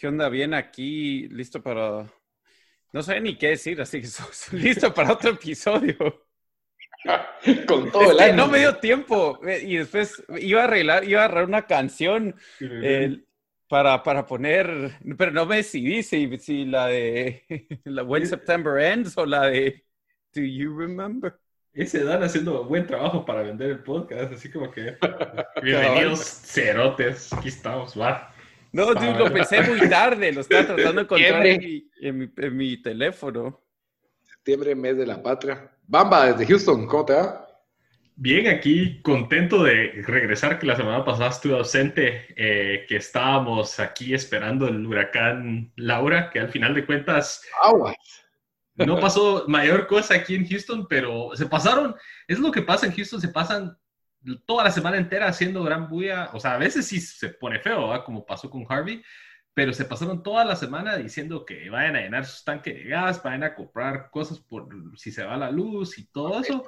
¿Qué onda? Bien aquí, listo para... No sé ni qué decir, así que listo para otro episodio. Con todo el año. No me dio tiempo eh, y después iba a arreglar, iba a agarrar una canción eh, para, para poner, pero no me decidí si, si la de la When September Ends o la de Do You Remember? Ese Dan haciendo buen trabajo para vender el podcast, así como que bienvenidos cerotes, aquí estamos, va. No, dude, lo pensé muy tarde, lo estaba tratando de encontrar en mi, en mi, en mi teléfono. Septiembre, mes de la patria. Bamba, desde Houston, ¿cómo te va? Bien, aquí contento de regresar, que la semana pasada estuve ausente, eh, que estábamos aquí esperando el huracán Laura, que al final de cuentas... Aguas. No pasó mayor cosa aquí en Houston, pero se pasaron, es lo que pasa en Houston, se pasan toda la semana entera haciendo gran bulla, o sea, a veces sí se pone feo, ¿verdad? como pasó con Harvey, pero se pasaron toda la semana diciendo que vayan a llenar sus tanques de gas, vayan a comprar cosas por si se va la luz y todo eso.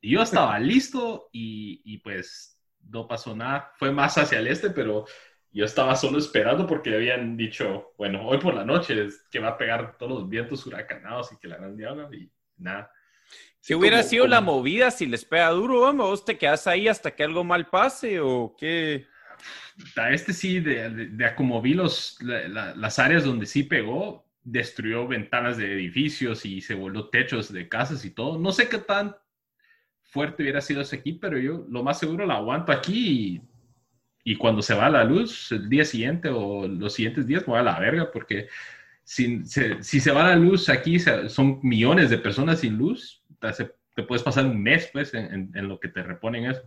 Y yo estaba listo y, y pues no pasó nada, fue más hacia el este, pero yo estaba solo esperando porque habían dicho, bueno, hoy por la noche es que va a pegar todos los vientos huracanados y que la gran diabla y nada. Si hubiera sido la movida, si les pega duro, vamos, ¿vos te quedas ahí hasta que algo mal pase o qué? A este sí, de, de, de como vi los, la, la, las áreas donde sí pegó, destruyó ventanas de edificios y se voló techos de casas y todo. No sé qué tan fuerte hubiera sido ese aquí, pero yo lo más seguro la aguanto aquí y y cuando se va la luz, el día siguiente o los siguientes días, me voy a la verga, porque si se, si se va la luz aquí, son millones de personas sin luz, te, te puedes pasar un mes, pues, en, en, lo que te reponen eso.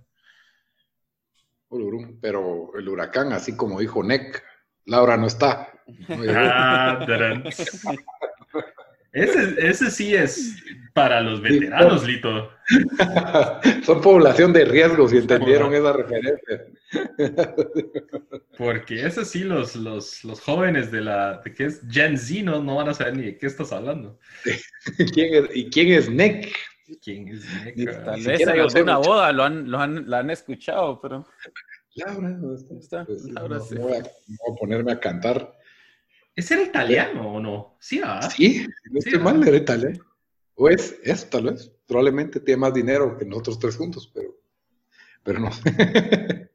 Pero el huracán, así como dijo Nick, Laura no está. Ah, ese, ese sí es para los veteranos, sí, Lito. Son población de riesgo, si entendieron esa referencia. Porque eso sí, los, los, los jóvenes de la de que es Gen Z no, no van a saber ni de qué estás hablando. ¿Quién es, ¿Y quién es Nick? ¿Quién es Nick? Tal vez hay alguna boda, lo han, lo han, la han escuchado, pero. Laura, ¿dónde está? Pues, Laura, no, sí. voy, a, voy, a, ponerme a cantar. ¿Es era italiano o no? Sí, ¿ah? Sí, no estoy sí, mal, era italiano. O es eso, tal vez. Probablemente tiene más dinero que nosotros tres juntos, pero, pero no.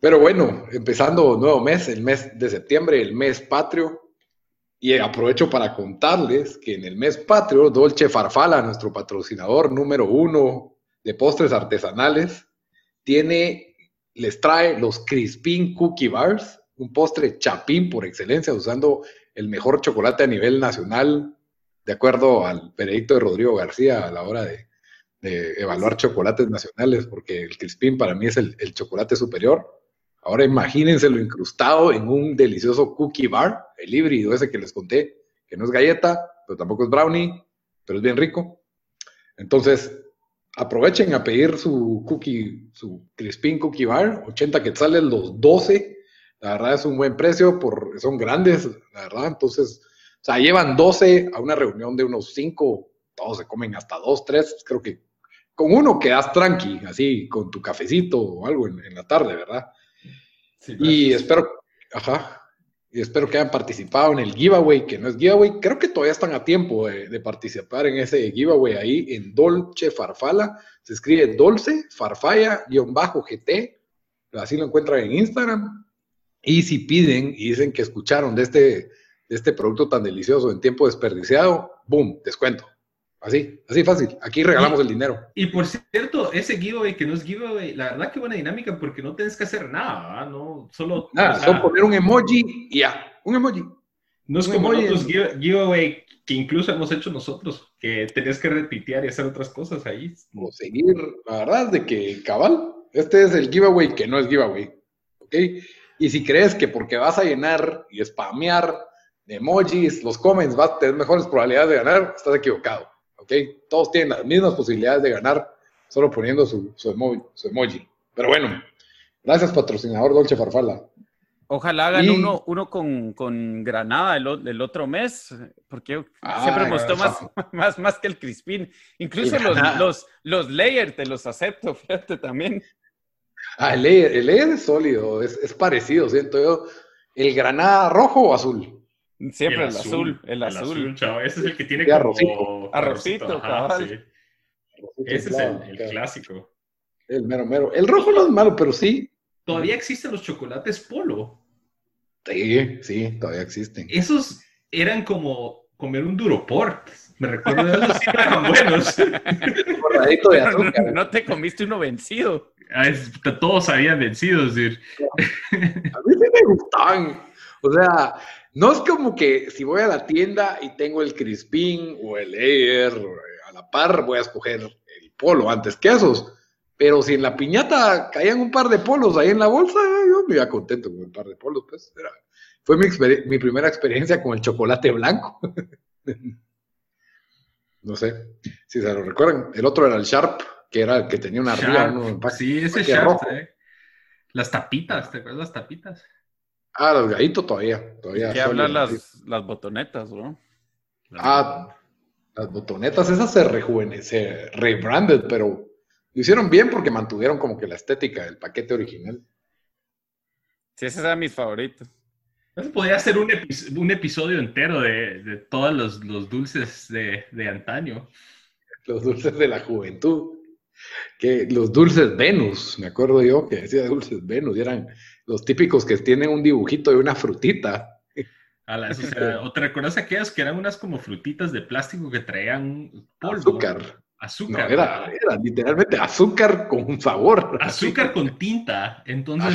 pero bueno, empezando nuevo mes, el mes de septiembre, el mes patrio. Y aprovecho para contarles que en el mes patrio, Dolce Farfala, nuestro patrocinador número uno de postres artesanales, tiene, les trae los Crispin Cookie Bars, un postre chapín por excelencia, usando el mejor chocolate a nivel nacional, de acuerdo al veredicto de Rodrigo García a la hora de, evaluar chocolates nacionales, porque el Crispin para mí es el, chocolate superior. Ahora imagínense lo incrustado en un delicioso cookie bar, el híbrido ese que les conté, que no es galleta, pero tampoco es brownie, pero es bien rico. Entonces, aprovechen a pedir su cookie, su Crispin Cookie Bar, 80 quetzales los 12. La verdad es un buen precio, por, son grandes, la verdad. Entonces, o sea, llevan 12 a una reunión de unos 5, todos se comen hasta 2, 3, creo que con uno quedas tranqui, así, con tu cafecito o algo en, en la tarde, ¿verdad? Sí, y espero, ajá. y espero que hayan participado en el giveaway, que no es giveaway. Creo que todavía están a tiempo de, participar en ese giveaway ahí en Dolce Farfala. Se escribe Dolce Farfalla-GT. Así lo encuentran en Instagram. Y si piden y dicen que escucharon de este, de este producto tan delicioso en tiempo desperdiciado, ¡boom! Descuento. Así, así fácil. Aquí regalamos el dinero. Y por cierto, ese giveaway que no es giveaway, la verdad que buena dinámica porque no tienes que hacer nada, No, solo... Nada, solo poner un emoji y ya, un emoji. No es como otros giveaway que incluso hemos hecho nosotros, que tenías que repitear y hacer otras cosas ahí. O seguir, la verdad es de que cabal, este es el giveaway que no es giveaway, ¿ok? Y si crees que porque vas a llenar y spamear de emojis, los comments, vas a tener mejores probabilidades de ganar, estás equivocado. Todos tienen las mismas posibilidades de ganar solo poniendo su, su, emoji, Pero bueno, gracias patrocinador Dolce Farfala. Ojalá hagan uno, uno con, con Granada el, el, otro mes, porque ah, siempre me gustó más, más, más que el Crispín. Incluso los, los, los layers te los acepto, fíjate también. Ah, el layer, el layer es sólido, es, es parecido, siento yo. ¿El Granada rojo o azul? Siempre el, azul, el azul. Ese es el que tiene como arrocito. Arrocito, Ese es el, clásico. El mero mero. El rojo no es malo, pero sí. Todavía existen los chocolates polo. Sí, sí, todavía existen. Esos eran como comer un duroport. Me recuerdo de esos sí eran buenos. de azúcar. No, te comiste uno vencido. Ah, todos habían vencido, decir. A mí sí me gustaban. O sea, no es como que si voy a la tienda y tengo el Crispín o el Air a la par, voy a escoger el polo antes que esos. Pero si en la piñata caían un par de polos ahí en la bolsa, yo me iba contento con un par de polos. Pues fue mi, mi primera experiencia con el chocolate blanco. no sé si se lo recuerdan. El otro era el Sharp, que era el que tenía una arriba. sí, ese Sharp. Eh. Las tapitas, ¿te acuerdas las tapitas? Ah, los gallitos todavía. todavía ¿Qué hablan las, las botonetas, ¿no? Ah, las botonetas, esas se rejuvenecen, se rebranded, pero lo hicieron bien porque mantuvieron como que la estética del paquete original. Sí, esos eran mis favoritos. Eso podría ser un, un episodio entero de, de todos los, los dulces de, de, antaño. Los dulces de la juventud. Que los dulces Venus, me acuerdo yo que decía dulces Venus, y eran los típicos que tienen un dibujito de una frutita. o, te recuerdas aquellas que eran unas como frutitas de plástico que traían polvo. Azúcar. Azúcar. era, literalmente azúcar con sabor. Azúcar con tinta. Entonces,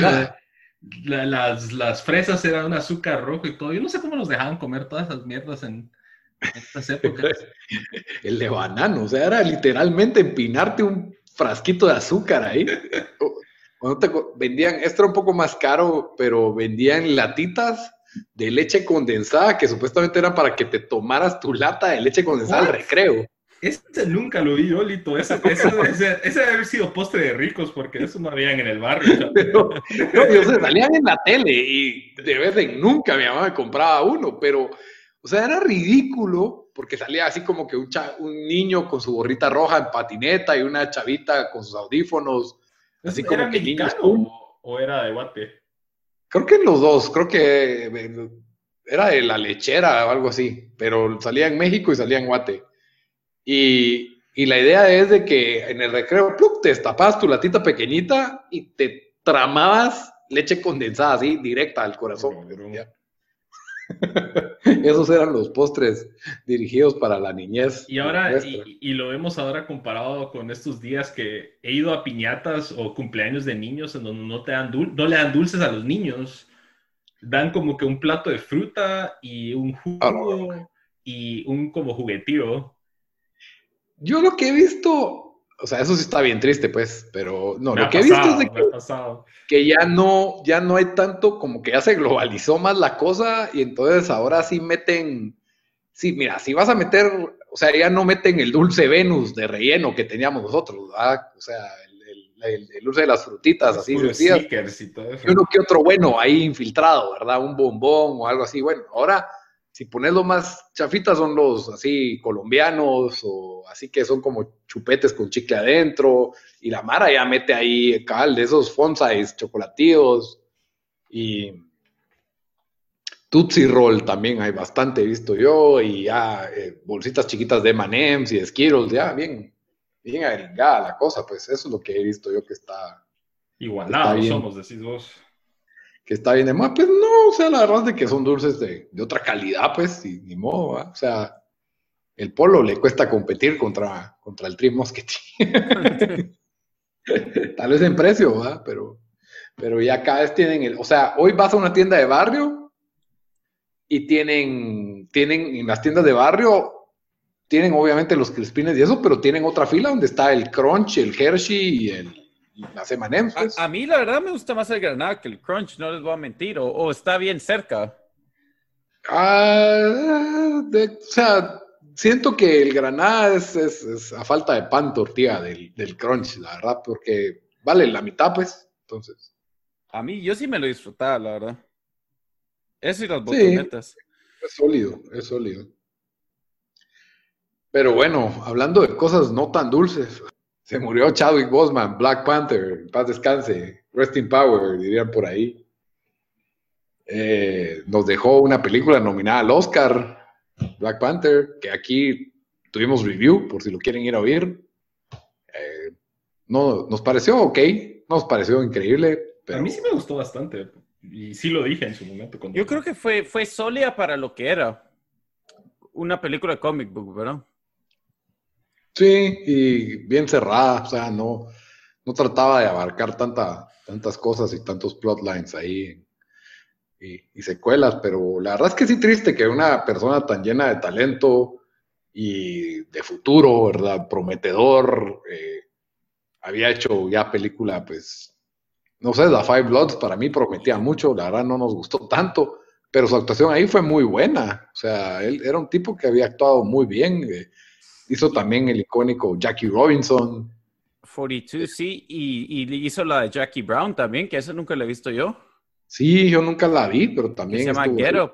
las, las, fresas eran un azúcar rojo y todo. Yo no sé cómo nos dejaban comer todas esas mierdas en, estas épocas. El de banano, o sea, era literalmente empinarte un frasquito de azúcar ahí. Cuando vendían, esto era un poco más caro, pero vendían latitas de leche condensada que supuestamente eran para que te tomaras tu lata de leche condensada al recreo. Ese nunca lo vi, Olito. Ese, ese, ese, debe haber sido postre de ricos, porque eso no habían en el barrio. no, no salían en la tele y de vez en nunca mi mamá me compraba uno, pero, o sea, era ridículo porque salía así como que un, un niño con su gorrita roja en patineta y una chavita con sus audífonos Así como ¿Era mexicano o, era de Guate? Creo que en los dos, creo que eh, era de la lechera o algo así, pero salía en México y salía en Guate. Y, y la idea es de que en el recreo, ¡pluc! te destapabas tu latita pequeñita y te tramabas leche condensada así, directa al corazón. Esos eran los postres dirigidos para la niñez. Y ahora, y, lo vemos ahora comparado con estos días que he ido a piñatas o cumpleaños de niños en donde no, te dan no le dan dulces a los niños. Dan como que un plato de fruta y un jugo y un como juguetito. Yo lo que he visto, o sea, eso sí está bien triste, pues, pero no, lo que he visto es de que, ya no, ya no hay tanto, como que ya se globalizó más la cosa y entonces ahora sí meten, sí, mira, si vas a meter, o sea, ya no meten el dulce Venus de relleno que teníamos nosotros, ¿verdad? O sea, el, dulce de las frutitas, así decías. Y uno que otro bueno ahí infiltrado, ¿verdad? Un bombón o algo así. Bueno, ahora si pones lo más chafitas son los así colombianos o así que son como chupetes con chicle adentro y la Mara ya mete ahí cal de esos fonsais chocolatíos y Tootsie Roll también hay bastante, he visto yo, y ya eh, bolsitas chiquitas de M&M's y de Skittles, ya bien, bien agregada la cosa, pues eso es lo que he visto yo que está... Igualados somos, decís vos. Que está bien de más, pues no, o sea, la verdad es que son dulces de, de otra calidad, pues, y ni modo, o sea, el polo le cuesta competir contra, contra el Tri Tal vez en precio, ¿verdad? Pero, pero ya cada vez tienen el, o sea, hoy vas a una tienda de barrio y tienen, tienen en las tiendas de barrio, tienen obviamente los crispines y eso, pero tienen otra fila donde está el Crunch, el Hershey y el las M&M's. Pues. A, mí la verdad me gusta más el Granada que el Crunch, no les voy a mentir, o, está bien cerca. Ah, o sea, siento que el Granada es, es, a falta de pan tortilla del, del, Crunch, la verdad, porque vale la mitad, pues, entonces. A mí, yo sí me lo disfrutaba, la verdad. Eso y las botonetas. es sólido, es sólido. Pero bueno, hablando de cosas no tan dulces, se murió Chadwick Boseman, Black Panther, paz descanse, Resting Power, dirían por ahí. Eh, nos dejó una película nominada al Oscar, Black Panther, que aquí tuvimos review, por si lo quieren ir a oír. Eh, no, nos pareció ok, nos pareció increíble. Pero... A mí sí me gustó bastante. Y sí lo dije en su momento. Yo creo que fue, fue sólida para lo que era. Una película de comic book, ¿verdad? Sí, y bien cerrada, o sea, no, no trataba de abarcar tanta, tantas cosas y tantos plotlines ahí y, secuelas, pero la verdad es que sí triste que una persona tan llena de talento y de futuro, ¿verdad? Prometedor, eh, había hecho ya película, pues, no sé, The Five Bloods para mí prometía mucho, la verdad no nos gustó tanto, pero su actuación ahí fue muy buena. O sea, él era un tipo que había actuado muy bien. Eh, hizo también el icónico Jackie Robinson. 42, sí, y, y, hizo la de Jackie Brown también, que esa nunca la he visto yo. Sí, yo nunca la vi, pero también. Se llama Get Up.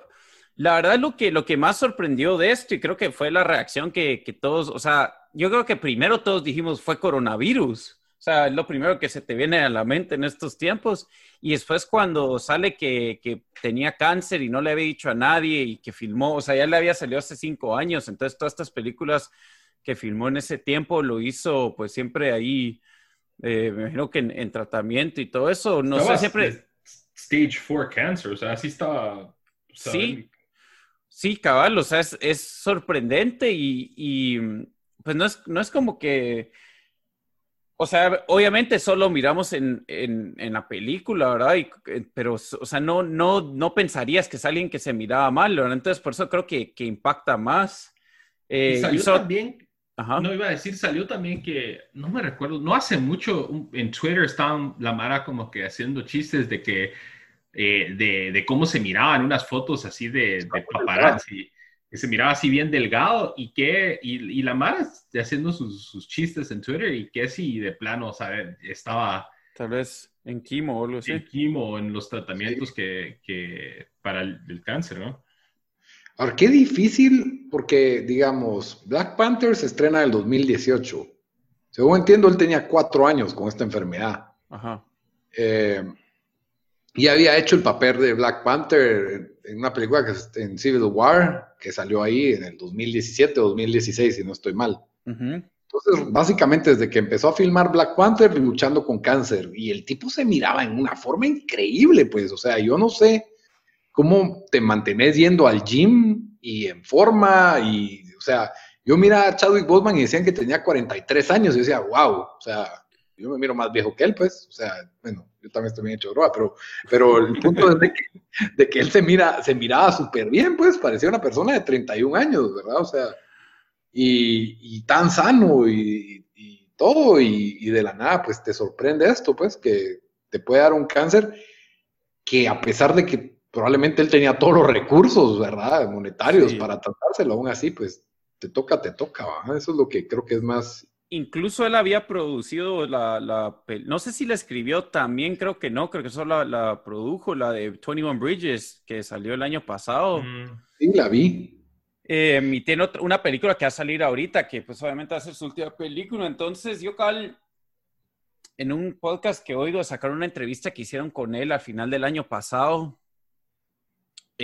La verdad, lo que, lo que más sorprendió de esto, y creo que fue la reacción que, que todos, o sea, yo creo que primero todos dijimos fue coronavirus. O sea, es lo primero que se te viene a la mente en estos tiempos. Y después cuando sale que, que, tenía cáncer y no le había dicho a nadie y que filmó, o sea, ya le había salido hace cinco años, entonces todas estas películas que filmó en ese tiempo lo hizo pues siempre ahí, eh, me imagino que en, tratamiento y todo eso, no sé, siempre... Stage 4 cancer, o sea, así estaba... Sí, sí, cabal, o sea, es, es sorprendente y, y, pues no es, no es como que o sea, obviamente solo miramos en, en, en la película, ¿verdad? Y, eh, pero, o sea, no, no, no pensarías que es alguien que se miraba mal, ¿verdad? Entonces, por eso creo que, que impacta más. Eh, y salió también, Ajá. no iba a decir, salió también que, no me recuerdo, no hace mucho en Twitter estaban la Mara como que haciendo chistes de que, eh, de, de, cómo se miraban unas fotos así de, de paparazzi que se miraba así bien delgado y que, y, y la Mara haciendo sus, sus, chistes en Twitter y que si de plano, ¿sabes? Estaba... Tal vez en quimo o algo así. En quimo, en los tratamientos que, que, para el, cáncer, ¿no? Ahora, qué difícil, porque, digamos, Black Panther se estrena en el 2018. Según entiendo, él tenía cuatro años con esta enfermedad. Ajá. Eh, y había hecho el papel de Black Panther en una película que en Civil War, que salió ahí en el 2017 o 2016, si no estoy mal. Entonces, básicamente desde que empezó a filmar Black Panther, luchando con cáncer, y el tipo se miraba en una forma increíble, pues, o sea, yo no sé cómo te mantenés yendo al gym y en forma, y, o sea, yo miraba a Chadwick Boseman y decían que tenía 43 años, y yo decía, wow, o sea, yo me miro más viejo que él, pues, o sea, bueno, yo también estoy bien hecho droga, pero, pero el punto es de que, de él se, mira, se miraba súper bien, pues, parecía una persona de 31 años, ¿verdad? O sea, y, tan sano y, todo, y, de la nada, pues, te sorprende esto, pues, que te puede dar un cáncer que a pesar de que probablemente él tenía todos los recursos, ¿verdad? Monetarios para tratárselo, aún así, pues, te toca, te toca, ¿verdad? Eso es lo que creo que es más incluso él había producido la, la, no sé si la escribió también, creo que no, creo que solo la, produjo, la de 21 Bridges, que salió el año pasado. Mm. Sí, la vi. Eh, y tiene otra, una película que va a salir ahorita, que pues obviamente va a ser su última película. Entonces, yo, Cal, en un podcast que he oído, sacar una entrevista que hicieron con él al final del año pasado,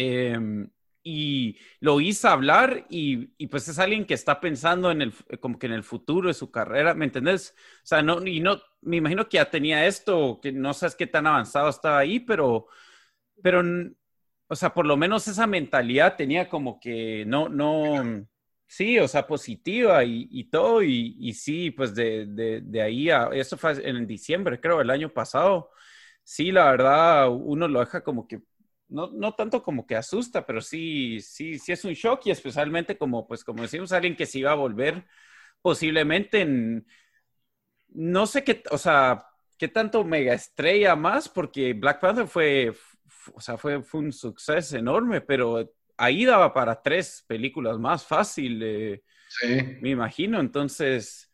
Em, y lo hizo hablar y, y, pues es alguien que está pensando en el, como que en el futuro de su carrera, ¿me entendés? O sea, no, y no, me imagino que ya tenía esto, que no sabes qué tan avanzado estaba ahí, pero, pero, o sea, por lo menos esa mentalidad tenía como que no, no, sí, o sea, positiva y, y todo, y, y, sí, pues de, de, de ahí a, eso fue en diciembre, creo, el año pasado, sí, la verdad, uno lo deja como que no, no tanto como que asusta, pero sí, sí, sí es un shock y especialmente como, pues, como decimos, alguien que se iba a volver posiblemente en, no sé qué, o sea, qué tanto mega estrella más, porque Black Panther fue, o sea, fue, fue un suceso enorme, pero ahí daba para tres películas más fácil, eh, sí. me imagino, entonces...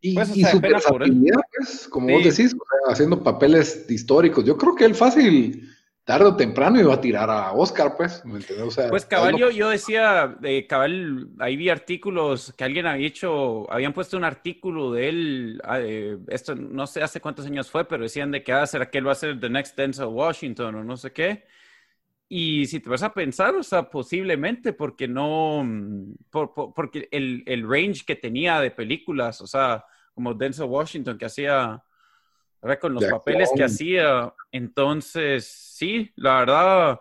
Y, pues, y su pues, como vos decís, haciendo papeles históricos. Yo creo que él fácil tarde o temprano iba a tirar a Oscar, pues, ¿me O sea, pues cabal, yo, decía, eh, cabal, ahí vi artículos que alguien había hecho, habían puesto un artículo de él, ah, eh, esto no sé hace cuántos años fue, pero decían de que ah, será que él va a ser the next Denzel Washington o no sé qué. Y si te vas a pensar, o sea, posiblemente porque no, por, por, porque el, el range que tenía de películas, o sea, como Denzel Washington que hacía con los papeles que hacía. Entonces, sí, la verdad,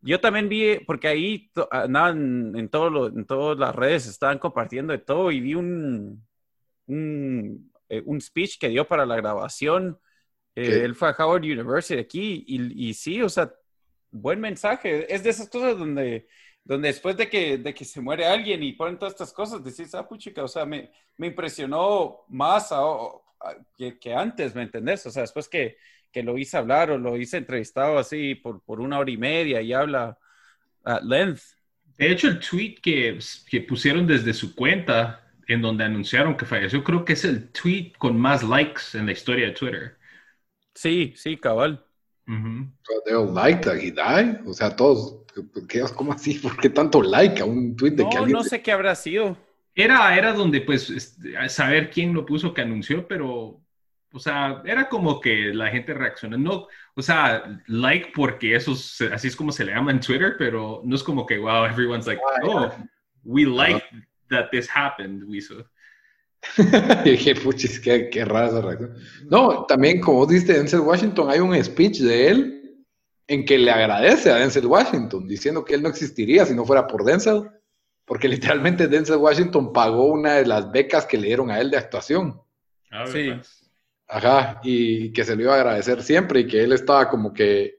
yo también vi, porque ahí andaban en, todo en todas las redes, estaban compartiendo de todo y vi un, un, eh, un speech que dio para la grabación. Eh, él fue a Howard University aquí y, y, sí, o sea, buen mensaje. Es de esas cosas donde, donde después de que, de que se muere alguien y ponen todas estas cosas, decís, ah, puchica, o sea, me, me impresionó más a, que, antes, ¿me entendés? O sea, después que, que, lo hice hablar o lo hice entrevistado así por, por una hora y media y habla at length. De hecho, el tweet que, que pusieron desde su cuenta en donde anunciaron que falleció, creo que es el tweet con más likes en la historia de Twitter. Sí, sí, cabal. Uh -huh. like that he died. O sea, todos, ¿qué, ¿cómo así? ¿Por qué tanto like a un tweet de no, que alguien... No sé qué habrá sido. Era, era donde, pues, saber quién lo puso que anunció, pero, o sea, era como que la gente reaccionó. No, o sea, like porque eso, así es como se le llama en Twitter, pero no es como que, wow, everyone's like, oh, we like that this happened, we saw. dije, puchis, qué, qué rara esa reacción. No, también, como dice Denzel Washington, hay un speech de él en que le agradece a Denzel Washington, diciendo que él no existiría si no fuera por Denzel porque literalmente Denzel Washington pagó una de las becas que le dieron a él de actuación. Ah, sí. Ajá, y que se lo iba a agradecer siempre y que él estaba como que,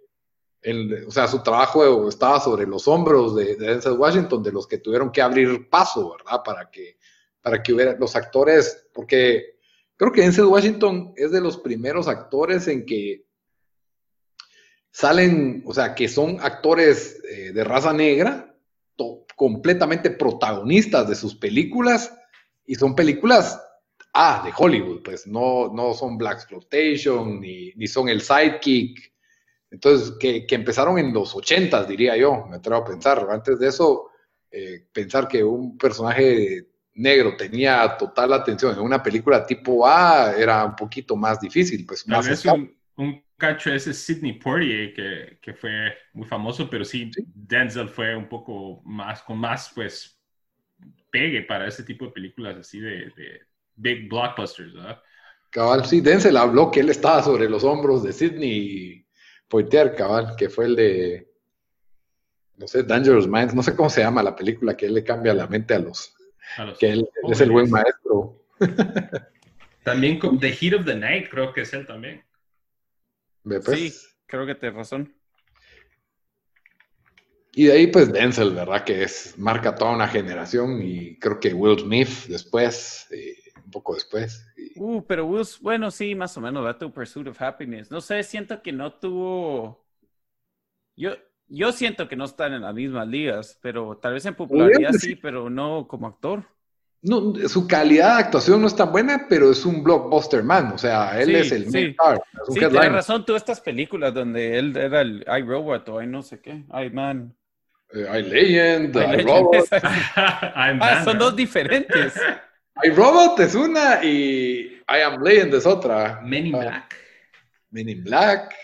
o sea, su trabajo estaba sobre los hombros de, Denzel Washington, de los que tuvieron que abrir paso, ¿verdad? Para que, para que hubiera los actores, porque creo que Denzel Washington es de los primeros actores en que salen, o sea, que son actores eh, de raza negra, completamente protagonistas de sus películas y son películas ah, de Hollywood, pues no, no son Black Exploitation ni, ni son el sidekick. Entonces, que, que, empezaron en los ochentas, diría yo, me atrevo a pensar. Antes de eso, eh, pensar que un personaje negro tenía total atención en una película tipo A era un poquito más difícil, pues más un cacho ese Sidney Poitier, que, que, fue muy famoso, pero sí, Denzel fue un poco más, con más, pues, pegue para ese tipo de películas así de, de big blockbusters, ¿verdad? Cabal, sí, Denzel habló que él estaba sobre los hombros de Sidney Poitier, cabal, que fue el de, no sé, Dangerous Minds, no sé cómo se llama la película, que él le cambia la mente a los, a los que él, él es el buen maestro. También con The Heat of the Night, creo que es él también. Pues? Sí, creo que tienes razón. Y de ahí, pues Denzel, ¿verdad? Que es, marca toda una generación y creo que Will Smith después, eh, un poco después. Uh, pero Will, bueno, sí, más o menos, ¿verdad? Tu Pursuit of Happiness. No sé, siento que no tuvo. Yo, yo siento que no están en las mismas ligas, pero tal vez en popularidad sí, pero no como actor no, su calidad de actuación no es tan buena, pero es un blockbuster man, o sea, él es el sí. star. sí, tienes razón, tú estas películas donde él era el iRobot o I no sé qué, I Man. Eh, I Legend, I, Robot. ah, son dos diferentes. I Robot es una y I Am Legend es otra. Men in ah, Black. Men in Black.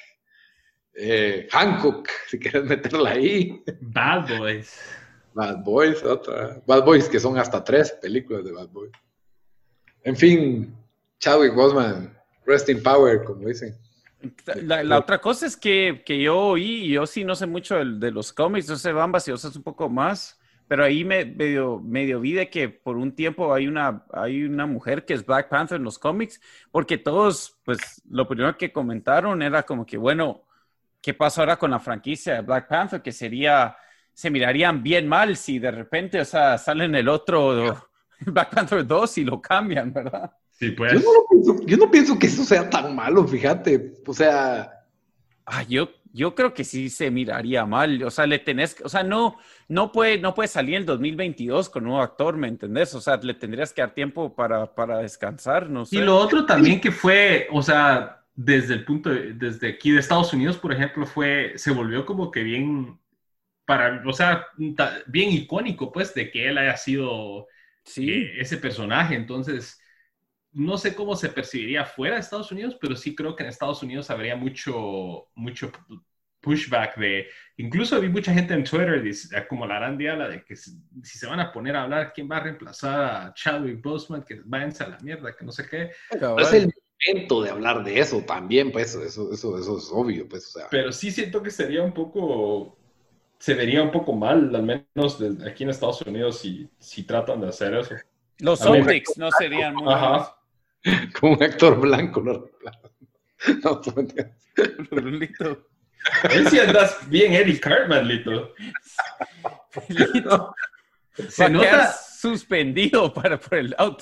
Eh, Hancock, si quieres meterla ahí. Bad Boys. Bad Boys, otra. Bad Boys, que son hasta tres películas de Bad Boys. En fin, Chadwick Boseman, rest in power, como dicen. La, otra cosa es que, que, yo oí, y yo sí no sé mucho de, de los cómics, no sé, Bamba, si sabes un poco más, pero ahí me medio, medio vi de que por un tiempo hay una, hay una mujer que es Black Panther en los cómics, porque todos, pues, lo primero que comentaron era como que, bueno, ¿qué pasa ahora con la franquicia de Black Panther? Que sería, se mirarían bien mal si de repente, o sea, salen el otro Black Panther 2 y lo cambian, ¿verdad? Sí, pues. Yo no, pienso, yo no pienso que eso sea tan malo, fíjate. O sea. Ah, yo, yo creo que sí se miraría mal. O sea, le tenés, o sea, no, no puede, no puede salir en 2022 con un nuevo actor, ¿me entendés? O sea, le tendrías que dar tiempo para, para descansar, no sé. Y lo otro también que fue, o sea, desde el punto, de, desde aquí de Estados Unidos, por ejemplo, fue, se volvió como que bien, para, o sea, bien icónico, pues, de que él haya sido sí. Eh, ese personaje. Entonces, no sé cómo se percibiría fuera de Estados Unidos, pero sí creo que en Estados Unidos habría mucho, mucho pushback de, incluso vi mucha gente en Twitter como la gran diabla de que si, se van a poner a hablar quién va a reemplazar a Chadwick Boseman, que váyanse a la mierda, que no sé qué. es el momento de hablar de eso también, pues eso, eso, eso es obvio, pues, o sea. Pero sí siento que sería un poco, se vería un poco mal, al menos aquí en Estados Unidos, si, si tratan de hacer eso. Los optics no serían muy Ajá. Como un actor blanco, no. No, Lito. Él sí andas bien Eddie Cartman, Lito. Lito. Se nota suspendido para por el out,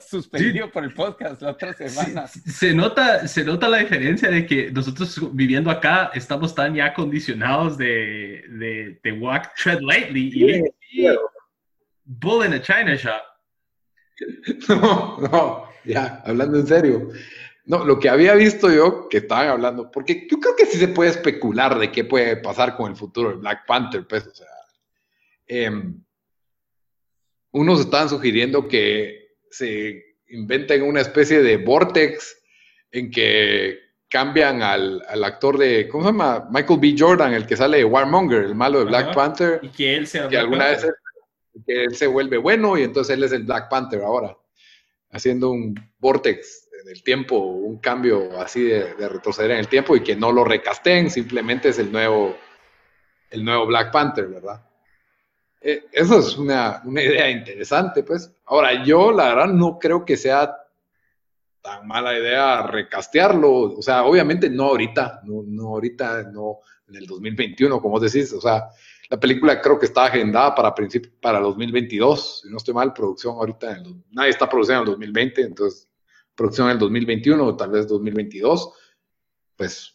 suspendido sí. por el podcast la otra semana. Se, se, nota, se nota la diferencia de que nosotros viviendo acá estamos tan ya condicionados de, de, de walk tread lightly y, bull in a china shop. No, no, ya, hablando en serio. No, lo que había visto yo que estaban hablando, porque yo creo que sí se puede especular de qué puede pasar con el futuro de Black Panther, pues, o sea, eh, unos estaban sugiriendo que se inventen una especie de vortex en que cambian al, al, actor de, ¿cómo se llama? Michael B. Jordan, el que sale de Warmonger, el malo de Black Ajá. Panther. Y que él sea que alguna Panther. vez que él se vuelve bueno y entonces él es el Black Panther ahora, haciendo un vortex en el tiempo, un cambio así de, de retroceder en el tiempo y que no lo recasten, simplemente es el nuevo, el nuevo Black Panther, ¿verdad? Eh, eso es una, una, idea interesante, pues. Ahora, yo la verdad no creo que sea tan mala idea recastearlo. O sea, obviamente no ahorita, no, no ahorita, no en el 2021, como decís. O sea, la película creo que está agendada para principio, para 2022. Si no estoy mal, producción ahorita, nadie está produciendo en el 2020, entonces producción en el 2021 o tal vez 2022. Pues,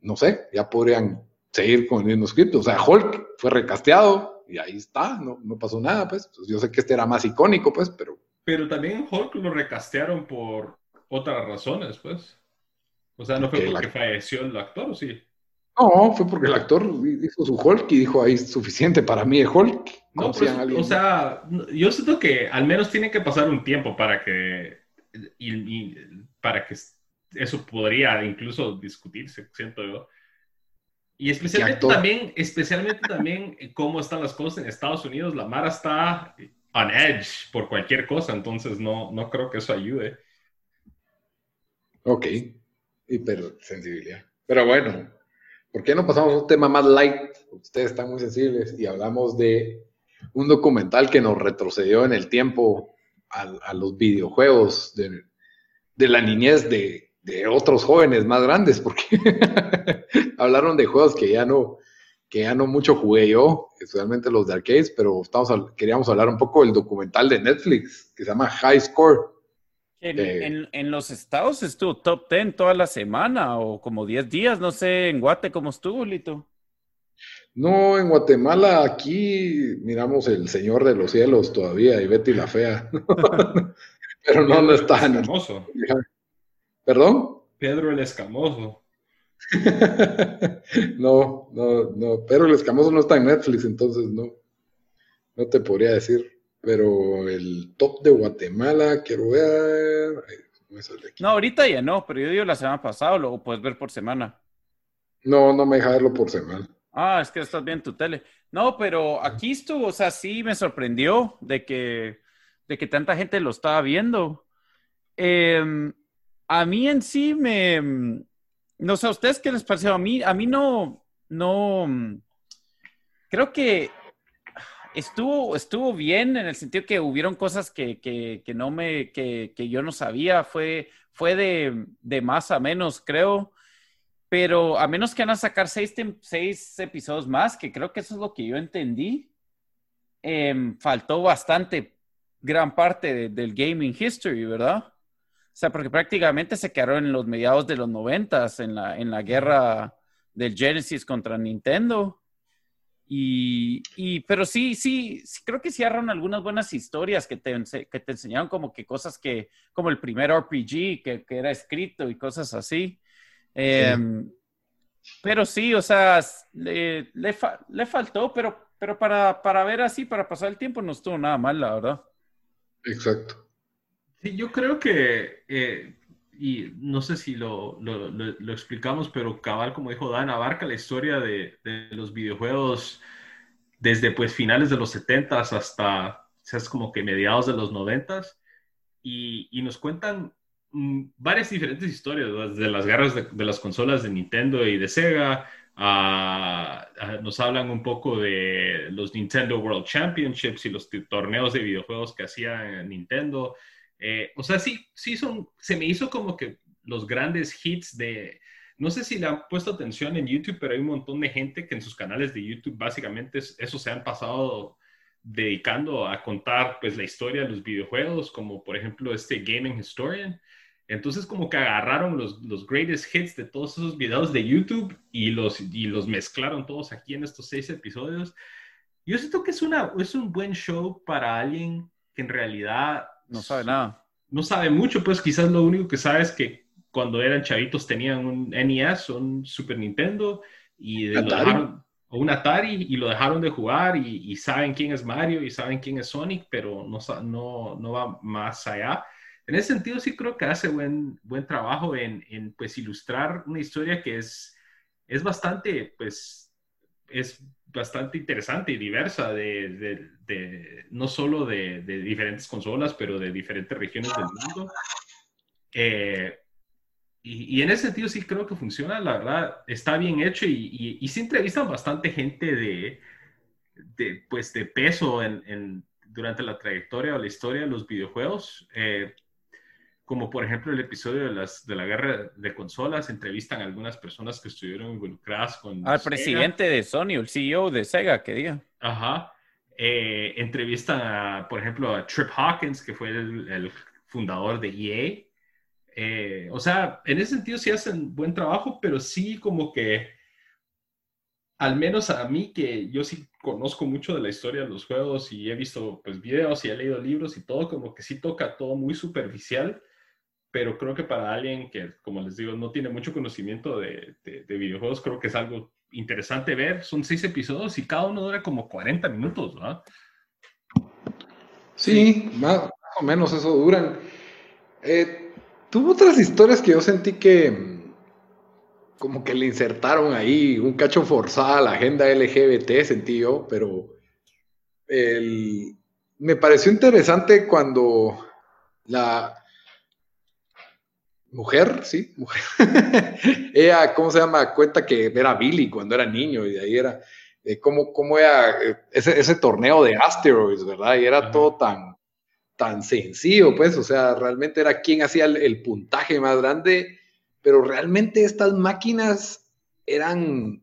no sé, ya podrían seguir con el mismo script. O sea, Hulk fue recasteado, y ahí está, no, no pasó nada, pues. Yo sé que este era más icónico, pues, pero... Pero también Hulk lo recastearon por otras razones, pues. O sea, no fue porque la... falleció el actor, sí? No, fue porque el actor hizo su Hulk y dijo, ahí es suficiente para mí el Hulk. No, pues, o sea, yo siento que al menos tiene que pasar un tiempo para que... Y, y, para que eso podría incluso discutirse, siento yo. Y especialmente también, especialmente también cómo están las cosas en Estados Unidos, la Mara está on edge por cualquier cosa, entonces no, no creo que eso ayude. Ok, hipersensibilidad. Pero bueno, ¿por qué no pasamos a un tema más light? Ustedes están muy sensibles y hablamos de un documental que nos retrocedió en el tiempo a, a los videojuegos de, de la niñez de, de otros jóvenes más grandes, porque hablaron de juegos que ya no, que ya no mucho jugué yo, especialmente los de arcades, pero estamos, queríamos hablar un poco del documental de Netflix que se llama High Score. En, eh, en, en, los estados estuvo top 10 toda la semana o como 10 días, no sé, en Guate cómo estuvo, Lito. No, en Guatemala aquí miramos El Señor de los Cielos todavía y Betty la Fea. pero no, no está. Hermoso. ¿Perdón? Pedro el Escamoso. no, no, no. Pedro el Escamoso no está en Netflix, entonces no. No te podría decir. Pero el top de Guatemala, quiero ver. Ay, no, ahorita ya no, pero yo digo la semana pasada, lo puedes ver por semana. No, no me deja verlo por semana. Ah, es que estás viendo tu tele. No, pero aquí estuvo, o sea, sí me sorprendió de que, de que tanta gente lo estaba viendo. Em, a mí en sí me, no sé, ¿a ustedes qué les pareció? A mí, a mí no, no, creo que estuvo, estuvo bien en el sentido que hubieron cosas que, que, no me, que, que, yo no sabía, fue, fue de, de, más a menos, creo. Pero a menos que van a sacar seis, seis episodios más, que creo que eso es lo que yo entendí, eh, faltó bastante, gran parte de, del gaming history, ¿verdad? O sea, porque prácticamente se quedaron en los mediados de los noventas, en la, en la guerra del Genesis contra Nintendo. Y, y, pero sí, sí, creo que agarraron algunas buenas historias que te, que te enseñaron como que cosas que, como el primer RPG que, que era escrito y cosas así. Eh, Pero sí, o sea, le, le, le faltó, pero, pero para, para, ver así, para pasar el tiempo, no estuvo nada mal, la verdad. Exacto. Sí, yo creo que, eh, y no sé si lo, lo, lo, lo, explicamos, pero cabal, como dijo Dan, abarca la historia de, de los videojuegos desde pues finales de los 70 hasta, o sea, es como que mediados de los 90 y, y nos cuentan mm, varias diferentes historias, de las guerras de, de, las consolas de Nintendo y de Sega, a, a, nos hablan un poco de los Nintendo World Championships y los torneos de videojuegos que hacía Nintendo. Eh, o sea, sí, sí son, se me hizo como que los grandes hits de, no sé si le han puesto atención en YouTube, pero hay un montón de gente que en sus canales de YouTube básicamente eso se han pasado dedicando a contar pues la historia de los videojuegos, como por ejemplo este Gaming Historian. Entonces como que agarraron los, los greatest hits de todos esos videos de YouTube y los, y los mezclaron todos aquí en estos seis episodios. Yo siento que es, una, es un buen show para alguien que en realidad... No sabe nada. No sabe mucho, pues quizás lo único que sabe es que cuando eran chavitos tenían un NES, un Super Nintendo y de, dejaron, o un Atari y lo dejaron de jugar y, y, saben quién es Mario y saben quién es Sonic, pero no, no, no va más allá. En ese sentido sí creo que hace buen, buen trabajo en, en pues ilustrar una historia que es, es bastante, pues, es bastante interesante y diversa de, de, de no solo de, diferentes consolas, pero de diferentes regiones del mundo. Eh, y, y, en ese sentido sí creo que funciona, la verdad, está bien hecho y, y, y se entrevistan bastante gente de, de, pues, de peso en, en, durante la trayectoria o la historia de los videojuegos. Eh, como por ejemplo el episodio de, las, de la guerra de consolas, entrevistan a algunas personas que estuvieron involucradas con... Al Sega. presidente de Sony, el CEO de Sega, que diga. Ajá. Eh, entrevistan, a, por ejemplo, a Trip Hawkins, que fue el, el fundador de EA eh, o sea, en ese sentido sí hacen buen trabajo, pero sí como que, al menos a mí que yo sí conozco mucho de la historia de los juegos y he visto pues videos y he leído libros y todo, como que sí toca todo muy superficial, pero creo que para alguien que, como les digo, no tiene mucho conocimiento de, de, de videojuegos, creo que es algo interesante ver. Son seis episodios y cada uno dura como 40 minutos, ¿no? Sí, más, o menos eso duran. Eh, Tuvo otras historias que yo sentí que como que le insertaron ahí un cacho forzada a la agenda LGBT, sentí yo, pero el, me pareció interesante cuando la mujer, sí, mujer, ella, ¿cómo se llama? Cuenta que era Billy cuando era niño y de ahí era, eh, como, como era eh, ese, ese, torneo de asteroids, ¿verdad? Y era todo tan, tan sencillo, pues, o sea, realmente era quien hacía el, el, puntaje más grande, pero realmente estas máquinas eran,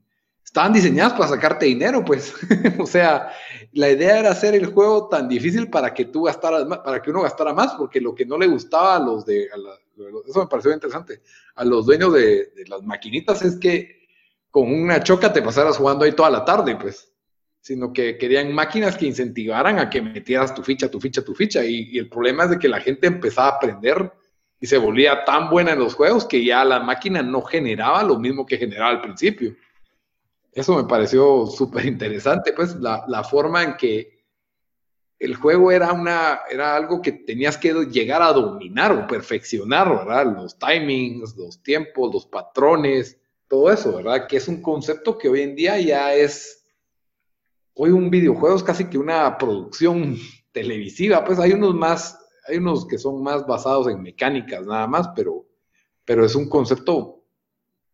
estaban diseñadas para sacarte dinero, pues, o sea, la idea era hacer el juego tan difícil para que tú gastaras más, para que uno gastara más, porque lo que no le gustaba a los de, a la, eso me pareció interesante, a los dueños de, de las maquinitas es que con una choca te pasaras jugando ahí toda la tarde, pues sino que querían máquinas que incentivaran a que metieras tu ficha, tu ficha, tu ficha. Y, y, el problema es de que la gente empezaba a aprender y se volvía tan buena en los juegos que ya la máquina no generaba lo mismo que generaba al principio. Eso me pareció súper interesante, pues la, la, forma en que el juego era, una, era algo que tenías que llegar a dominar o perfeccionar, ¿verdad? Los timings, los tiempos, los patrones, todo eso, ¿verdad? Que es un concepto que hoy en día ya es, hoy un videojuego es casi que una producción televisiva, pues hay unos más, hay unos que son más basados en mecánicas nada más, pero, pero es un concepto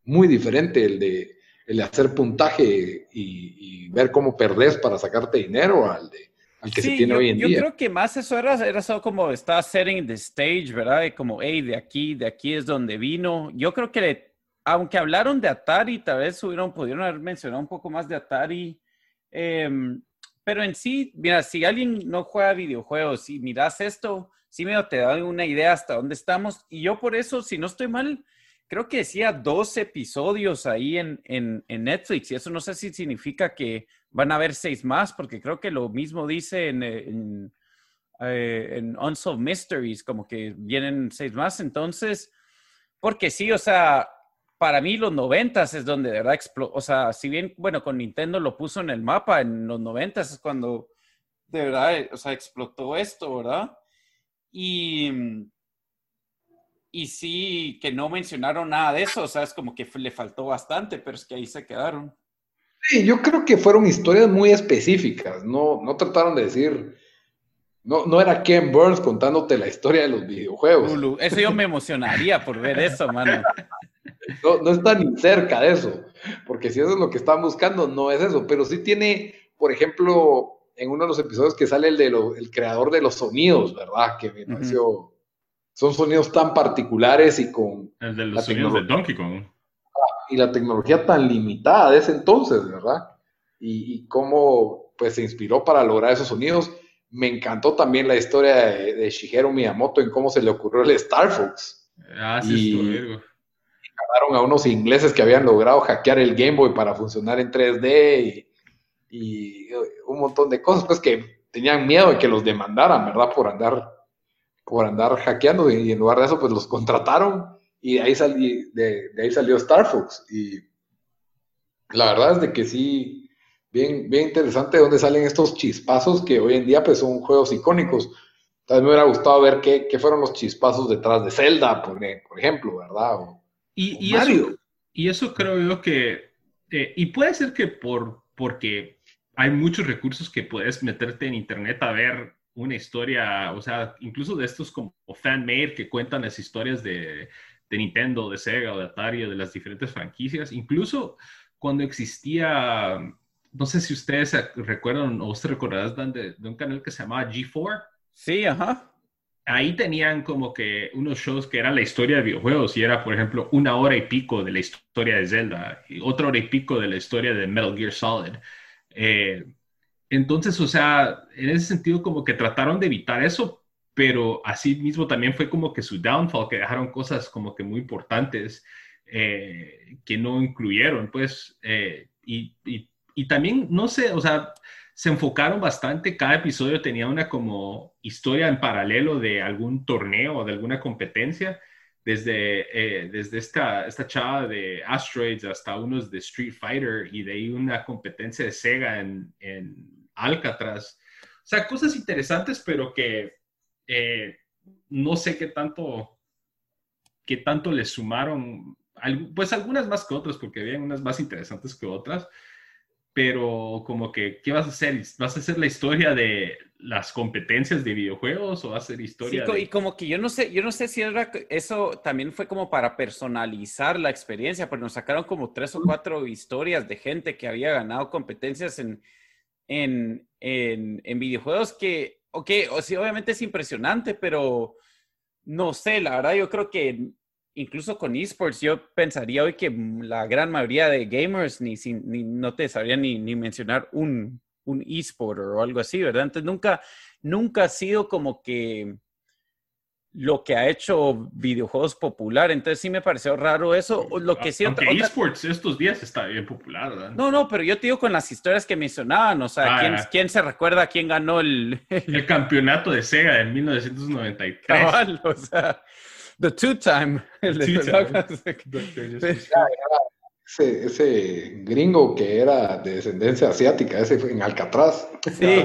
muy diferente el de, el de hacer puntaje y, ver cómo perdés para sacarte dinero al de al que se tiene hoy en día. Yo creo que más eso era, era solo como está setting the stage, ¿verdad? Como, hey, de aquí, de aquí es donde vino. Yo creo que le, aunque hablaron de Atari, tal vez hubieran, pudieron haber mencionado un poco más de Atari. Em, pero en sí, mira, si alguien no juega videojuegos y miras esto, sí me te da una idea hasta dónde estamos. Y yo por eso, si no estoy mal, creo que decía dos episodios ahí en, en, en Netflix. Y eso no sé si significa que van a haber seis más, porque creo que lo mismo dice en, en, eh, en Unsolved Mysteries, como que vienen seis más. Entonces, porque sí, o sea, para mí los noventas es donde de verdad explotó, o sea, si bien, bueno, con Nintendo lo puso en el mapa, en los noventas es cuando de verdad, o sea, explotó esto, ¿verdad? Y, y sí, que no mencionaron nada de eso, o sea, es como que le faltó bastante, pero es que ahí se quedaron. Sí, yo creo que fueron historias muy específicas, no, no trataron de decir, no, no era Ken Burns contándote la historia de los videojuegos. Eso yo me emocionaría por ver eso, mano. No, no está ni cerca de eso, porque si eso es lo que están buscando, no es eso, pero sí tiene, por ejemplo, en uno de los episodios que sale el de el creador de los sonidos, ¿verdad? Que me pareció, son sonidos tan particulares y con... El de los sonidos de Donkey Kong. Y la tecnología tan limitada de ese entonces, ¿verdad? Y, cómo pues se inspiró para lograr esos sonidos. Me encantó también la historia de, Shigeru Miyamoto en cómo se le ocurrió el Star Fox. Ah, sí, y, a unos ingleses que habían logrado hackear el Game Boy para funcionar en 3D y, un montón de cosas, pues que tenían miedo de que los demandaran, ¿verdad? Por andar, por andar hackeando y en lugar de eso, pues los contrataron y de ahí, salí, de, ahí salió Star Fox. Y la verdad es de que sí, bien, bien interesante de dónde salen estos chispazos que hoy en día pues son juegos icónicos. Tal vez me hubiera gustado ver qué, qué fueron los chispazos detrás de Zelda, por, por ejemplo, ¿verdad? Y, y, eso, y eso creo yo que, eh, y puede ser que por, porque hay muchos recursos que puedes meterte en internet a ver una historia, o sea, incluso de estos como fan-made que cuentan las historias de, de, Nintendo, de Sega o de Atari o de las diferentes franquicias, incluso cuando existía, no sé si ustedes recuerdan o se recordarán de, de un canal que se llamaba G4. Sí, ajá ahí tenían como que unos shows que eran la historia de videojuegos y era, por ejemplo, una hora y pico de la historia de Zelda y otra hora y pico de la historia de Metal Gear Solid. Eh, entonces, o sea, en ese sentido como que trataron de evitar eso, pero así mismo también fue como que su downfall, que dejaron cosas como que muy importantes eh, que no incluyeron, pues, eh, y, y, y también, no sé, o sea, se enfocaron bastante, cada episodio tenía una como historia en paralelo de algún torneo o de alguna competencia, desde, eh, desde esta, esta chava de Asteroids hasta unos de Street Fighter y de ahí una competencia de Sega en, en Alcatraz. O sea, cosas interesantes, pero que eh, no sé qué tanto, qué tanto le sumaron, pues algunas más que otras, porque había unas más interesantes que otras, pero como que, ¿qué vas a hacer? ¿Vas a hacer la historia de las competencias de videojuegos o vas a hacer historia sí, y como que yo no sé, yo no sé si era, eso también fue como para personalizar la experiencia, porque nos sacaron como tres o cuatro historias de gente que había ganado competencias en, en, en, en videojuegos que, ok, o sí, obviamente es impresionante, pero no sé, la verdad yo creo que incluso con esports, yo pensaría hoy que la gran mayoría de gamers ni, ni no te sabría ni, ni mencionar un, un esport o algo así, ¿verdad? Entonces nunca, nunca ha sido como que lo que ha hecho videojuegos popular. Entonces sí me pareció raro eso. Lo que sí, Aunque esports estos días está bien popular, ¿verdad? No, no, pero yo te digo con las historias que mencionaban, o sea, ¿quién, ah. ¿quién, se recuerda quién ganó el... El campeogo de Sega en 1993. Cabal, o sea, The Two Time. ese, ese, gringo que era de descendencia asiática, ese fue en Alcatraz. Sí.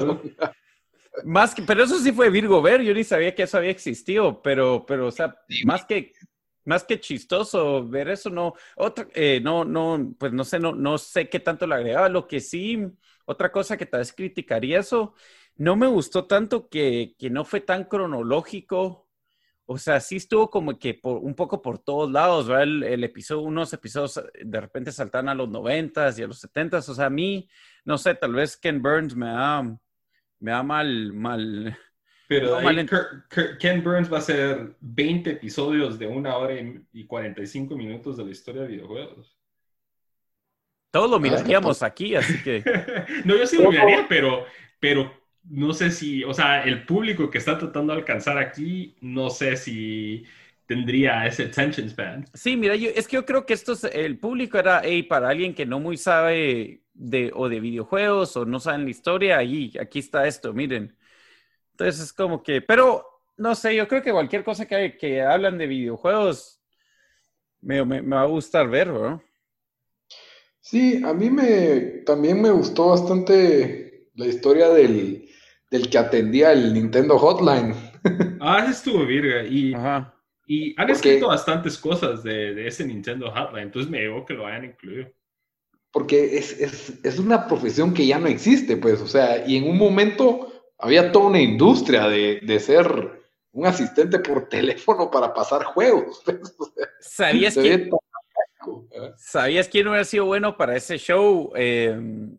Más que, pero eso sí fue Virgo Ver, yo ni sabía que eso había existido, pero, pero, o sea, más que más que chistoso ver eso, no, otra, eh, no, no, pues no sé, no, no sé qué tanto le agregaba. Lo que sí, otra cosa que tal vez criticaría eso, no me gustó tanto que, que no fue tan cronológico. O sea, sí estuvo como que por, un poco por todos lados, ¿verdad? El, episodio, unos episodios de repente saltan a los noventas y a los setentas. O sea, a mí, no sé, tal vez Ken Burns me da, me da mal, mal, pero Ken Burns va a ser 20 episodios de una hora y 45 minutos de la historia de videojuegos. Todos lo ah, miraríamos aquí, así que... no, yo sí lo miraría, pero, pero no sé si, o sea, el público que está tratando de alcanzar aquí, no sé si tendría ese attention span. Sí, mira, yo, es que yo creo que esto es, el público era, hey, para alguien que no muy sabe de, o de videojuegos o no sabe la historia, ahí, aquí está esto, miren. Entonces es como que, pero no sé, yo creo que cualquier cosa que, que hablan de videojuegos me, me, va a gustar ver, ¿no? Sí, a mí me también me gustó bastante la historia del, del que atendía el Nintendo Hotline. Ah, estuvo virga. Y, y han escrito bastantes cosas de, de, ese Nintendo Hotline, entonces me digo que lo hayan incluido. Porque es, es, es, una profesión que ya no existe, pues, o sea, y en un momento había toda una industria de, de ser un asistente por teléfono para pasar juegos. ¿Sabías quién, ¿Sabías quién hubiera sido bueno para ese show? Em,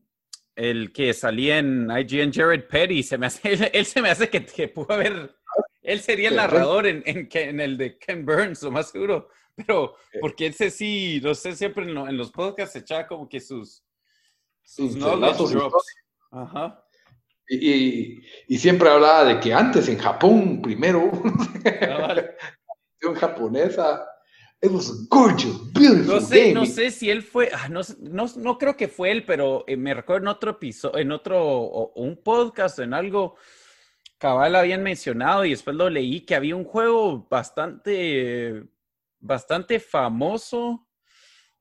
el que salía en IGN, Jared Petty. Se me hace, él, se me hace que, que pudo haber. Él sería el narrador en, en, en, el de Ken Burns, lo más seguro. Pero, porque ese sí, no sé, siempre en, los podcasts se echaba como que sus, sus knowledge drops. Ajá. Y, siempre hablaba de que antes en Japón, primero, ah, en japonesa, it was gorgeous, beautiful no sé, No sé si él fue, ah, no, no, creo que fue él, pero eh, me recuerdo en otro episodio, en otro, un podcast, en algo, cabal habían mencionado y después lo leí que había un juego bastante, bastante famoso,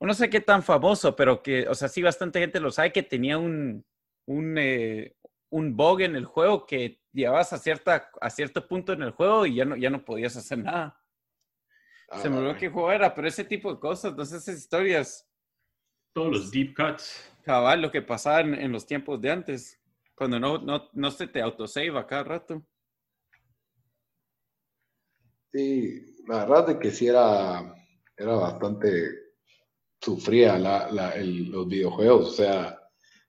no sé qué tan famoso, pero que, o sea, sí, bastante gente lo sabe que tenía un, un, eh, un bug en el juego que llevabas a, cierta, a cierto punto en el juego y ya no, ya no podías hacer nada. Se me olvidó qué juego era, pero ese tipo de cosas, entonces esas historias. Todos los deep cuts. Cabal, lo que pasaba en, los tiempos de antes, cuando no, no, no se te autosave a cada rato. Sí, la verdad de que sí era, era bastante sufría los videojuegos, o sea,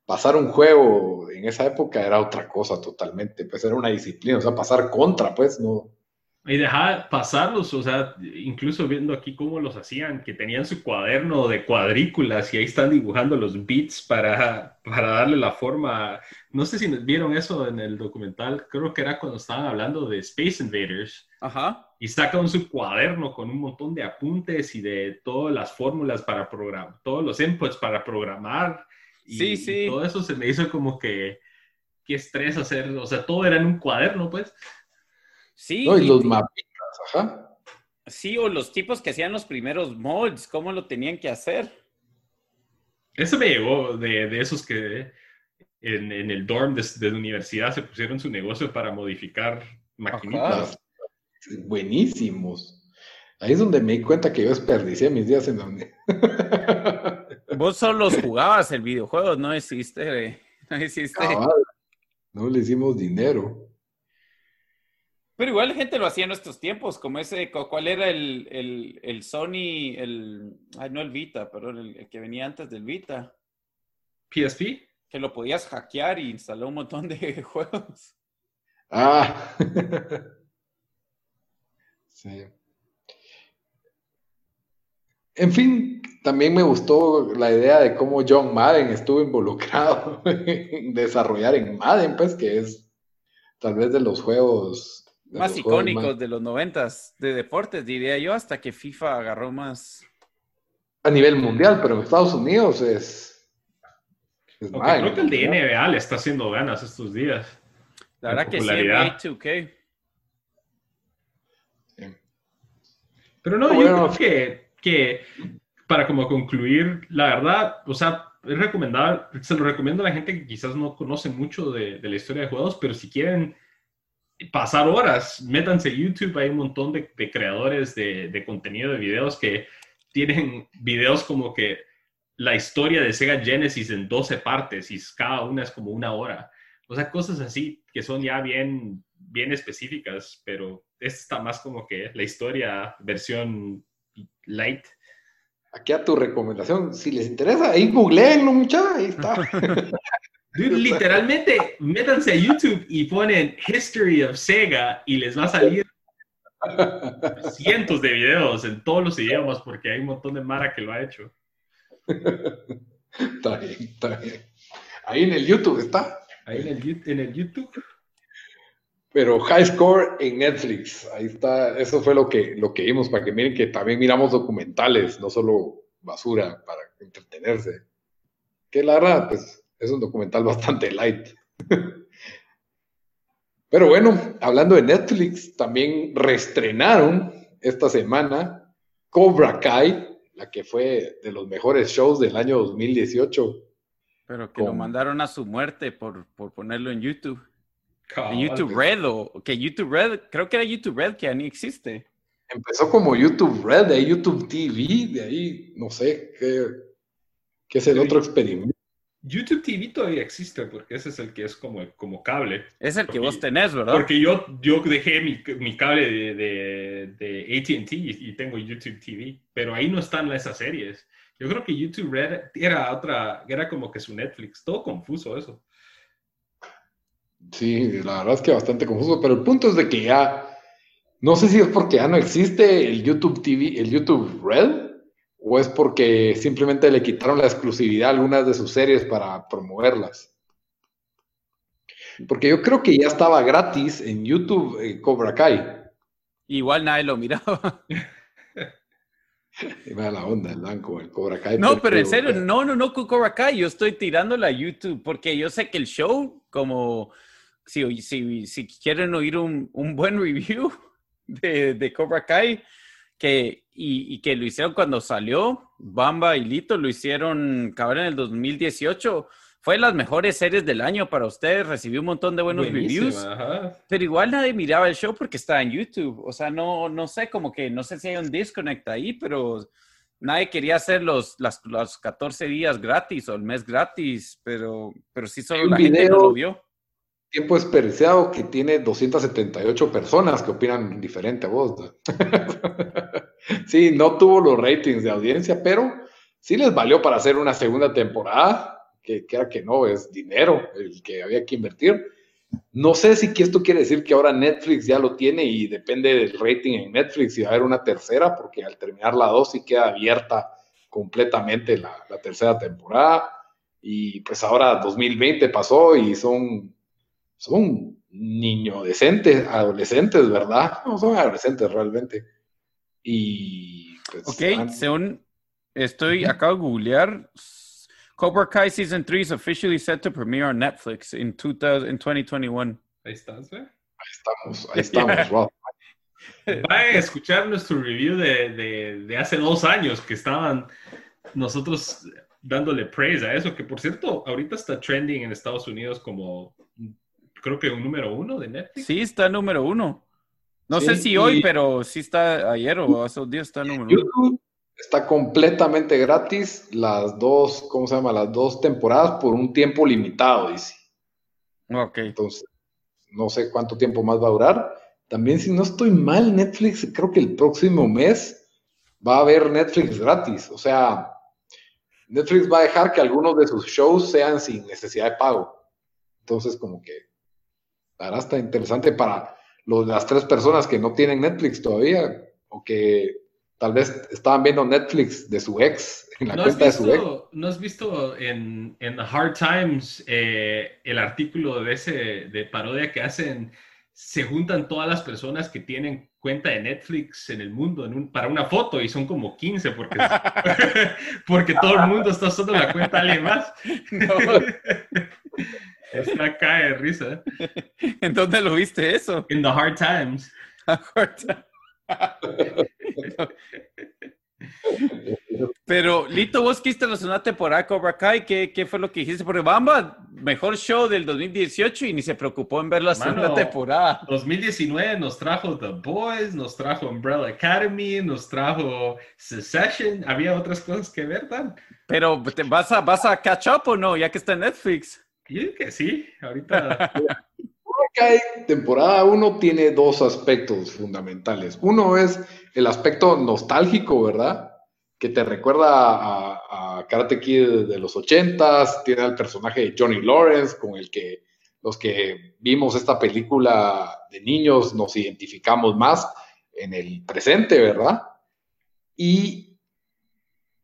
pasar un juego en esa época era otra cosa totalmente, pues era una disciplina, o sea, pasar contra, pues no. Y dejar pasarlos, o sea, incluso viendo aquí cómo los hacían, que tenían su cuaderno de cuadrículas y ahí están dibujando los beats para, para darle la forma. No sé si vieron eso en el documental, creo que era cuando estaban hablando de Space Invaders. Ajá. Y sacan su cuaderno con un montón de apuntes y de todas las fórmulas para programar, todos los inputs para programar sí, sí. todo eso se me hizo como que, qué estrés hacer, o sea, todo era en un cuaderno, pues. Sí. y los mapitas, ajá. Sí, o los tipos que hacían los primeros mods, cómo lo tenían que hacer. Eso me llegó de, esos que en, el dorm de, la universidad se pusieron su negocio para modificar maquinitas. Buenísimos. Ahí es donde me di cuenta que yo desperdicié mis días en donde. Vos solo jugabas el videojuego, no hiciste, no hiciste. no le hicimos dinero. Pero igual la gente lo hacía en nuestros tiempos, como ese, ¿cuál era el, el, Sony, el, ay, no el Vita, pero el, que venía antes del Vita? PSP. Que lo podías hackear y instaló un montón de juegos. Ah. sí. En fin, también me gustó la idea de cómo John Madden estuvo involucrado en desarrollar en Madden, pues que es tal vez de los juegos más icónicos de los noventas de deportes, diría yo, hasta que FIFA agarró más. A nivel mundial, pero en Estados Unidos es, creo que el de NBA le está haciendo ganas estos días. La verdad que sí, NBA 2K. Pero no, yo creo que que para como concluir, la verdad, o sea, es recomendable, se lo recomiendo a la gente que quizás no conoce mucho de, la historia de juegos, pero si quieren pasar horas. Métanse a YouTube, hay un montón de, de creadores de, de, contenido de videos que tienen videos como que la historia de Sega Genesis en 12 partes y cada una es como una hora. O sea, cosas así que son ya bien, bien específicas, pero esta está más como que la historia versión light. Aquí a tu recomendación, si les interesa, ahí googleenlo, muchachos, ahí está. literalmente, métanse a YouTube y ponen History of Sega y les va a salir cientos de videos en todos los idiomas porque hay un montón de Mara que lo ha hecho. está bien, está bien. Ahí en el YouTube está. Ahí en el, en el YouTube. Pero High Score en Netflix, ahí está, eso fue lo que, lo que vimos, para que miren que también miramos documentales, no solo basura para entretenerse. Que la verdad, pues es un documental bastante light. Pero bueno, hablando de Netflix, también reestrenaron esta semana Cobra Kai, la que fue de los mejores shows del año 2018. Pero que lo mandaron a su muerte por, por ponerlo en YouTube. YouTube Red o que YouTube Red, creo que era YouTube Red que ya ni existe. Empezó como YouTube Red, de ahí YouTube TV, de ahí no sé qué, qué es el otro experimento. YouTube TV todavía existe porque ese es el que es como, como cable. Es el que vos tenés, ¿verdad? Porque yo, yo dejé mi, mi cable de, de, de ATT y, tengo YouTube TV, pero ahí no están esas series. Yo creo que YouTube Red era otra, era como que su Netflix, todo confuso eso. Sí, la verdad es que bastante confuso, pero el punto es de que ya, no sé si es porque ya no existe el YouTube TV, el YouTube Red, o es porque simplemente le quitaron la exclusividad a algunas de sus series para promoverlas. Porque yo creo que ya estaba gratis en YouTube eh, Cobra Kai. Igual nadie lo miraba. Mira la onda, el blanco, el Cobra Kai. No, pero en serio, no, no, no con Cobra Kai. Yo estoy tirándola a YouTube porque yo sé que el show, como si, si, si quieren oír un, un buen review de, de, Cobra Kai, que, y, y, que lo hicieron cuando salió, Bamba y Lito lo hicieron, cabrón, en el 2018. Fue las mejores series del año para ustedes, recibió un montón de buenos reviews, pero igual nadie miraba el show porque estaba en YouTube. O sea, no, no sé, como que no sé si hay un disconnect ahí, pero nadie quería hacer los, las, los 14 días gratis o el mes gratis, pero, pero sí solo la gente no lo vio tiempo desperdiciado que tiene 278 personas que opinan diferente a vos. sí, no tuvo los ratings de audiencia, pero sí les valió para hacer una segunda temporada, que era que no, es dinero el que había que invertir. No sé si esto quiere decir que ahora Netflix ya lo tiene y depende del rating en Netflix y va a haber una tercera, porque al terminar la dos sí queda abierta completamente la, la tercera temporada. Y pues ahora 2020 pasó y son son niños decentes, adolescentes, ¿verdad? No son adolescentes realmente. Y pues, Ok, según estoy, acabo de googlear, Cobra Kai Season 3 is officially set to premiere on Netflix in, 2021. Ahí estás, ¿eh? Ahí estamos, ahí estamos, wow. Va a escuchar nuestro review de, de, de, hace dos años que estaban nosotros dándole praise a eso, que por cierto, ahorita está trending en Estados Unidos como creo que un número uno de Netflix. Sí, está número uno. No sé si hoy, pero sí está ayer o hace días está número YouTube uno. Está completamente gratis las dos, ¿cómo se llama? Las dos temporadas por un tiempo limitado, dice. Ok. Entonces, no sé cuánto tiempo más va a durar. También, si no estoy mal, Netflix, creo que el próximo mes va a haber Netflix gratis. O sea, Netflix va a dejar que algunos de sus shows sean sin necesidad de pago. Entonces, como que Ahora está interesante para los, las tres personas que no tienen Netflix todavía o que tal vez estaban viendo Netflix de su ex, en la ¿No cuenta visto, de su ex. ¿No has visto en, en The Hard Times eh, el artículo de ese de parodia que hacen? Se juntan todas las personas que tienen cuenta de Netflix en el mundo en un, para una foto y son como 15 porque, porque todo el mundo está usando la cuenta de alguien más. No. Está cae de risa. ¿En dónde lo viste eso? En The Hard Times. Pero, Lito, vos quiste la segunda temporada Cobra Kai, ¿qué, ¿qué, fue lo que dijiste? Porque Bamba, mejor show del 2018 y ni se preocupó en ver la segunda temporada. 2019 nos trajo The Boys, nos trajo Umbrella Academy, nos trajo Secession, había otras cosas que ver, Dan. Pero, ¿te vas, a, ¿vas a catch up o no, ya que está en Netflix? Yo que sí, ahorita... Temporada 1 tiene dos aspectos fundamentales. Uno es el aspecto nostálgico, ¿verdad? que te recuerda a, Karate Kid de los ochentas, tiene al personaje de Johnny Lawrence, con el que los que vimos esta película de niños nos identificamos más en el presente, ¿verdad? Y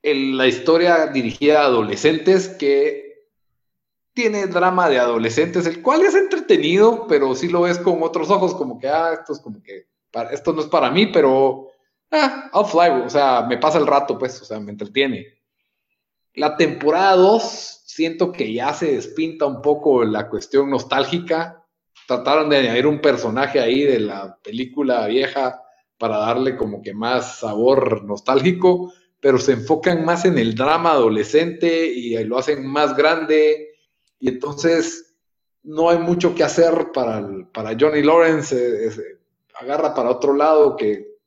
la historia dirigida a adolescentes que tiene drama de adolescentes, el cual es entretenido, pero sí lo ves con otros ojos, como que, ah, esto es como que, esto no es para mí, pero ah, I'll fly, o sea, me pasa el rato, pues, o sea, me entretiene. La temporada 2, siento que ya se despinta un poco la cuestión nostálgica. Trataron de añadir un personaje ahí de la película vieja para darle como que más sabor nostálgico, pero se enfocan más en el drama adolescente y lo hacen más grande. Y entonces no hay mucho que hacer para, para Johnny Lawrence. Eh, agarra para otro lado que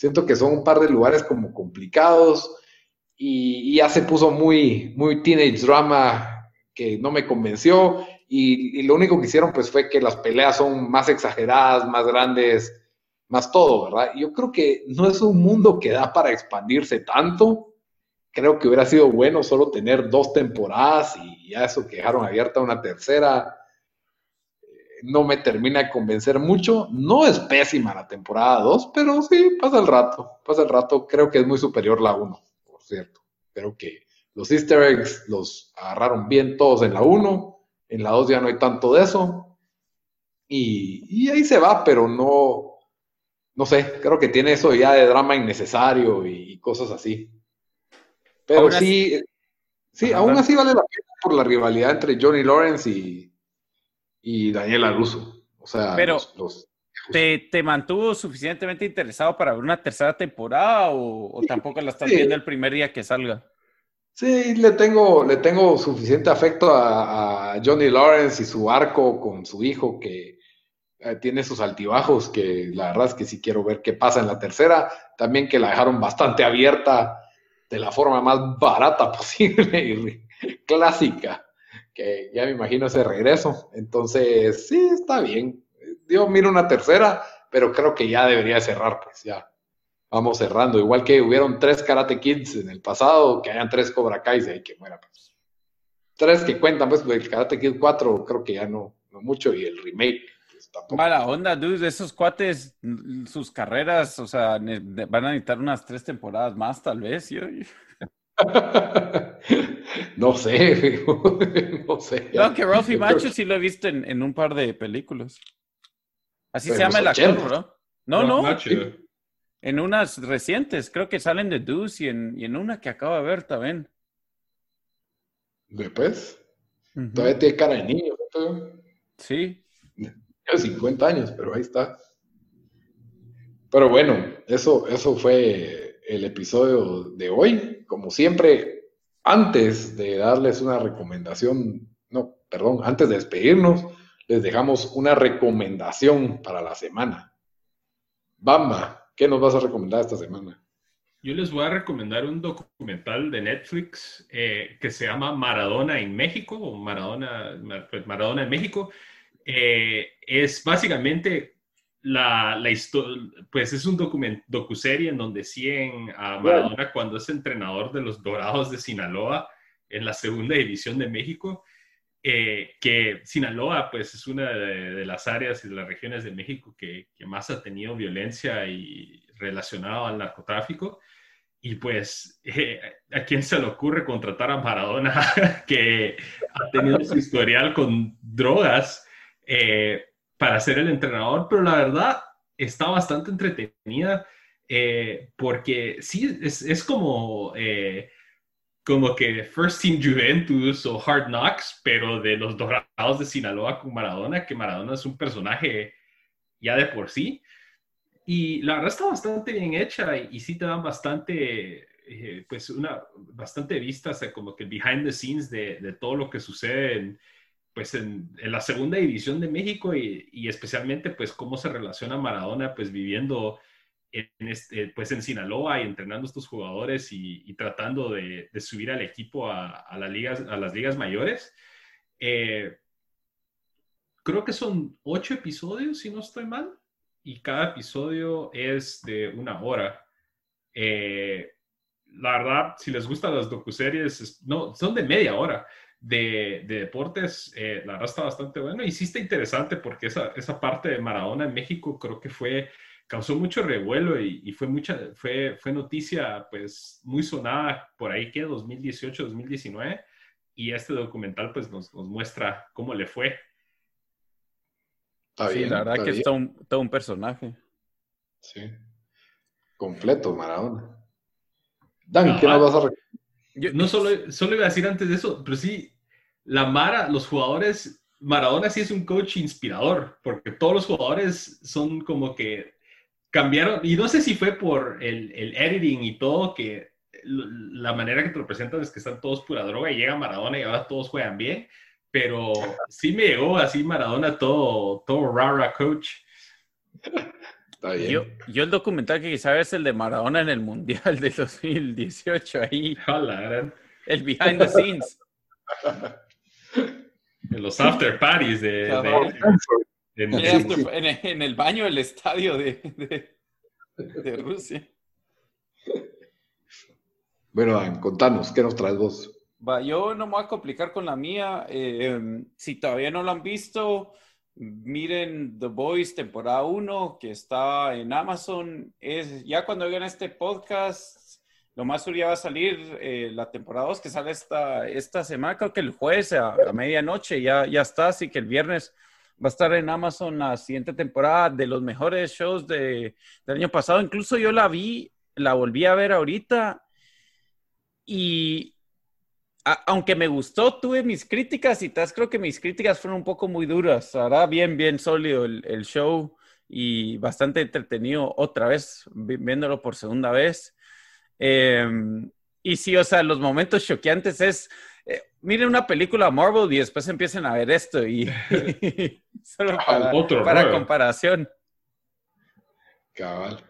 Siento que son un par de lugares como complicados y, ya se puso muy, muy teenage drama que no me convenció y, lo único que hicieron pues fue que las peleas son más exageradas, más grandes, más todo, ¿verdad? Yo creo que no es un mundo que da para expandirse tanto. Creo que hubiera sido bueno solo tener dos temporadas y ya eso que dejaron abierta una tercera no me termina de convencer mucho. No es pésima la temporada 2, pero sí, pasa el rato, pasa el rato. Creo que es muy superior la 1, por cierto. Creo que los easter eggs los agarraron bien todos en la 1, en la 2 ya no hay tanto de eso. Y, ahí se va, pero no, no sé, creo que tiene eso ya de drama innecesario y, cosas así. Pero sí, sí, aún así vale la pena por la rivalidad entre Johnny Lawrence y, y Daniela Russo. O sea, Pero, ¿te, ¿te, mantuvo suficientemente interesado para ver una tercera temporada o, tampoco la estás viendo el primer día que salga? Sí, le tengo, le tengo suficiente afecto a, Johnny Lawrence y su arco con su hijo que eh, tiene sus altibajos, que la verdad es que sí quiero ver qué pasa en la tercera. También que la dejaron bastante abierta de la forma más barata posible y clásica que ya me imagino ese regreso. Entonces, sí, está bien. Yo miro una tercera, pero creo que ya debería cerrar, pues ya. Vamos cerrando. Igual que hubieron tres Karate Kids en el pasado, que hayan tres Cobra Kai de ahí que muera, pues. Tres que cuentan, pues, el Karate Kid 4 creo que ya no, no mucho, y el remake. Tampoco. Mala onda, dude, esos cuates, sus carreras, o sea, van a necesitar unas tres temporadas más, tal vez. No sé, no sé. No, que Ralphie Macho sí lo he visto en, un par de películas. Así se llama el actor, ¿no? No, no. En unas recientes, creo que salen de Deuce y en, una que acabo de ver también. Después, todavía tiene cara de niño. Sí. Tiene 50 años, pero ahí está. Pero bueno, eso, eso fue el episodio de hoy. Como siempre, antes de darles una recomendación, no, perdón, antes de despedirnos, les dejamos una recomendación para la semana. Bamba, ¿qué nos vas a recomendar esta semana? Yo les voy a recomendar un documental de Netflix eh, que se llama Maradona en México, o Maradona, Maradona en México. Eh, es básicamente la, la historia, pues es un docuserie en donde siguen a Maradona cuando es entrenador de los Dorados de Sinaloa en la segunda división de México, eh, que Sinaloa pues es una de, las áreas y de las regiones de México que, que más ha tenido violencia y relacionado al narcotráfico. Y pues, eh, ¿a quién se le ocurre contratar a Maradona que ha tenido su historial con drogas? Eh, para ser el entrenador, pero la verdad está bastante entretenida eh, porque sí, es, es como, eh, como que First Team Juventus o Hard Knocks, pero de los Dorados de Sinaloa con Maradona, que Maradona es un personaje ya de por sí. Y la verdad está bastante bien hecha y, sí te dan bastante eh, pues una bastante vista, o como que behind the scenes de, de todo lo que sucede en, pues en, la segunda división de México y, especialmente pues cómo se relaciona Maradona pues viviendo en este, pues en Sinaloa y entrenando a estos jugadores y, tratando de, subir al equipo a, a, las ligas, a las ligas mayores. Eh, creo que son ocho episodios, si no estoy mal, y cada episodio es de una hora. Eh, la verdad, si les gustan las docuseries, no, son de media hora de, de deportes, eh, la verdad está bastante bueno y sí está interesante porque esa, esa parte de Maradona en México creo que fue, causó mucho revuelo y, y, fue, mucha, fue, fue noticia pues muy sonada por ahí que 2018, 2019 y este documental pues nos, nos muestra cómo le fue. Está bien, sí, la verdad que bien. es todo un, todo un personaje. Sí, completo Maradona. Dan, ¿qué nos vas a yo, no solo, solo iba a decir antes de eso, pero sí, la Mara, los jugadores, Maradona sí es un coach inspirador, porque todos los jugadores son como que cambiaron, y no sé si fue por el, el editing y todo, que la manera que te lo presentan es que están todos pura droga y llega Maradona y ahora todos juegan bien, pero sí me llegó así Maradona todo, todo rara coach. Yo, yo, el documental que quizás es el de Maradona en el Mundial de 2018, ahí. Hola, el behind the scenes. En los after parties de... de, de, de after, en, en, el baño del estadio de, de Rusia. Bueno, contanos, ¿qué nos traes vos? Va, yo no me voy a complicar con la mía. Eh, si todavía no lo han visto, miren The Boys temporada 1 que está en Amazon. Es, ya cuando oigan este podcast, lo más ya va a salir eh, la temporada 2 que sale esta, esta semana, creo que el jueves a, a, medianoche ya, ya está, así que el viernes va a estar en Amazon la siguiente temporada de los mejores shows de, del año pasado. Incluso yo la vi, la volví a ver ahorita y aunque me gustó, tuve mis críticas y tal, creo que mis críticas fueron un poco muy duras. Ahora bien, bien sólido el, el, show y bastante entretenido otra vez, viéndolo por segunda vez. Eh, y sí, o sea, los momentos choqueantes es, eh, miren una película Marvel y después empiecen a ver esto y, solo para, Otro, para comparación. Cabal.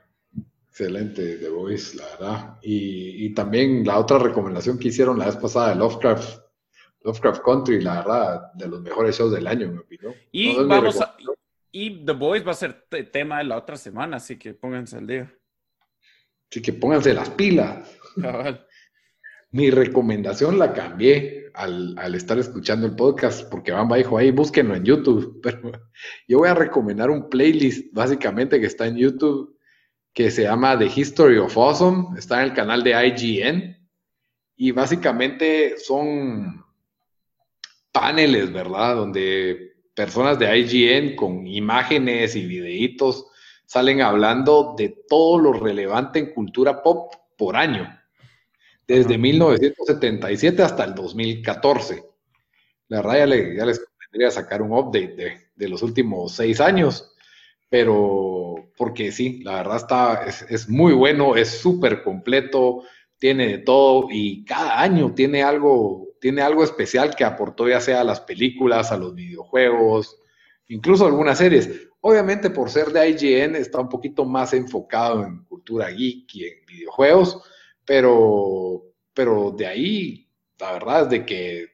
Excelente, The Voice, la verdad. Y, y, también la otra recomendación que hicieron la vez pasada de Lovecraft, Lovecraft Country, la verdad, de los mejores shows del año, en mi opinión. Y no vamos a, y The Voice va a ser tema de la otra semana, así que pónganse al día. Así que pónganse las pilas. Mi recomendación la cambié al, al, estar escuchando el podcast, porque Bamba dijo, ahí búsquenlo en YouTube. Pero yo voy a recomendar un playlist, básicamente, que está en YouTube que se llama The History of Awesome, está en el canal de IGN y básicamente son paneles, ¿verdad? Donde personas de IGN con imágenes y videitos salen hablando de todo lo relevante en cultura pop por año, desde 1977 hasta el 2014. La verdad ya, le, ya les convendría sacar un update de, de los últimos seis años, pero porque sí, la verdad está, es, muy bueno, es súper completo, tiene de todo y cada año tiene algo, tiene algo especial que aportó ya sea a las películas, a los videojuegos, incluso algunas series. Obviamente por ser de IGN está un poquito más enfocado en cultura geek y en videojuegos, pero, pero de ahí, la verdad es de que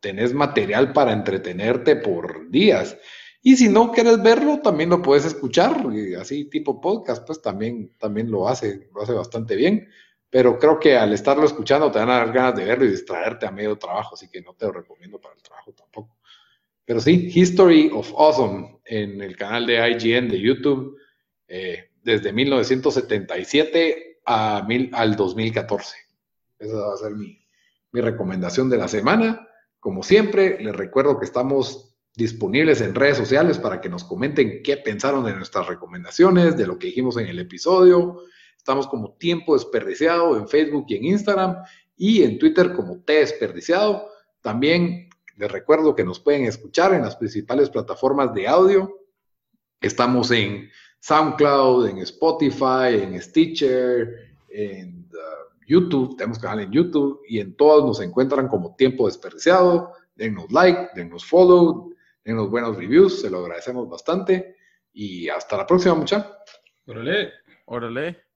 tenés material para entretenerte por días. Y si no quieres verlo, también lo puedes escuchar, así tipo podcast, pues también, también lo hace, lo hace bastante bien. Pero creo que al estarlo escuchando te van a dar ganas de verlo y distraerte a medio trabajo, así que no te lo recomiendo para el trabajo tampoco. Pero sí, History of Awesome en el canal de IGN de YouTube, eh, desde 1977 a mil, al 2014. Esa va a ser mi, mi recomendación de la semana. Como siempre, les recuerdo que estamos disponibles en redes sociales para que nos comenten qué pensaron de nuestras recomendaciones, de lo que dijimos en el episodio. Estamos como Tiempo Desperdiciado en Facebook y en Instagram y en Twitter como T Desperdiciado. También les recuerdo que nos pueden escuchar en las principales plataformas de audio. Estamos en SoundCloud, en Spotify, en Stitcher, en uh, YouTube, tenemos canal en YouTube y en todas nos encuentran como Tiempo Desperdiciado. Denos like, denos follow, denos buenos reviews, se lo agradecemos bastante. Y hasta la próxima, muchachos. Órale. Órale.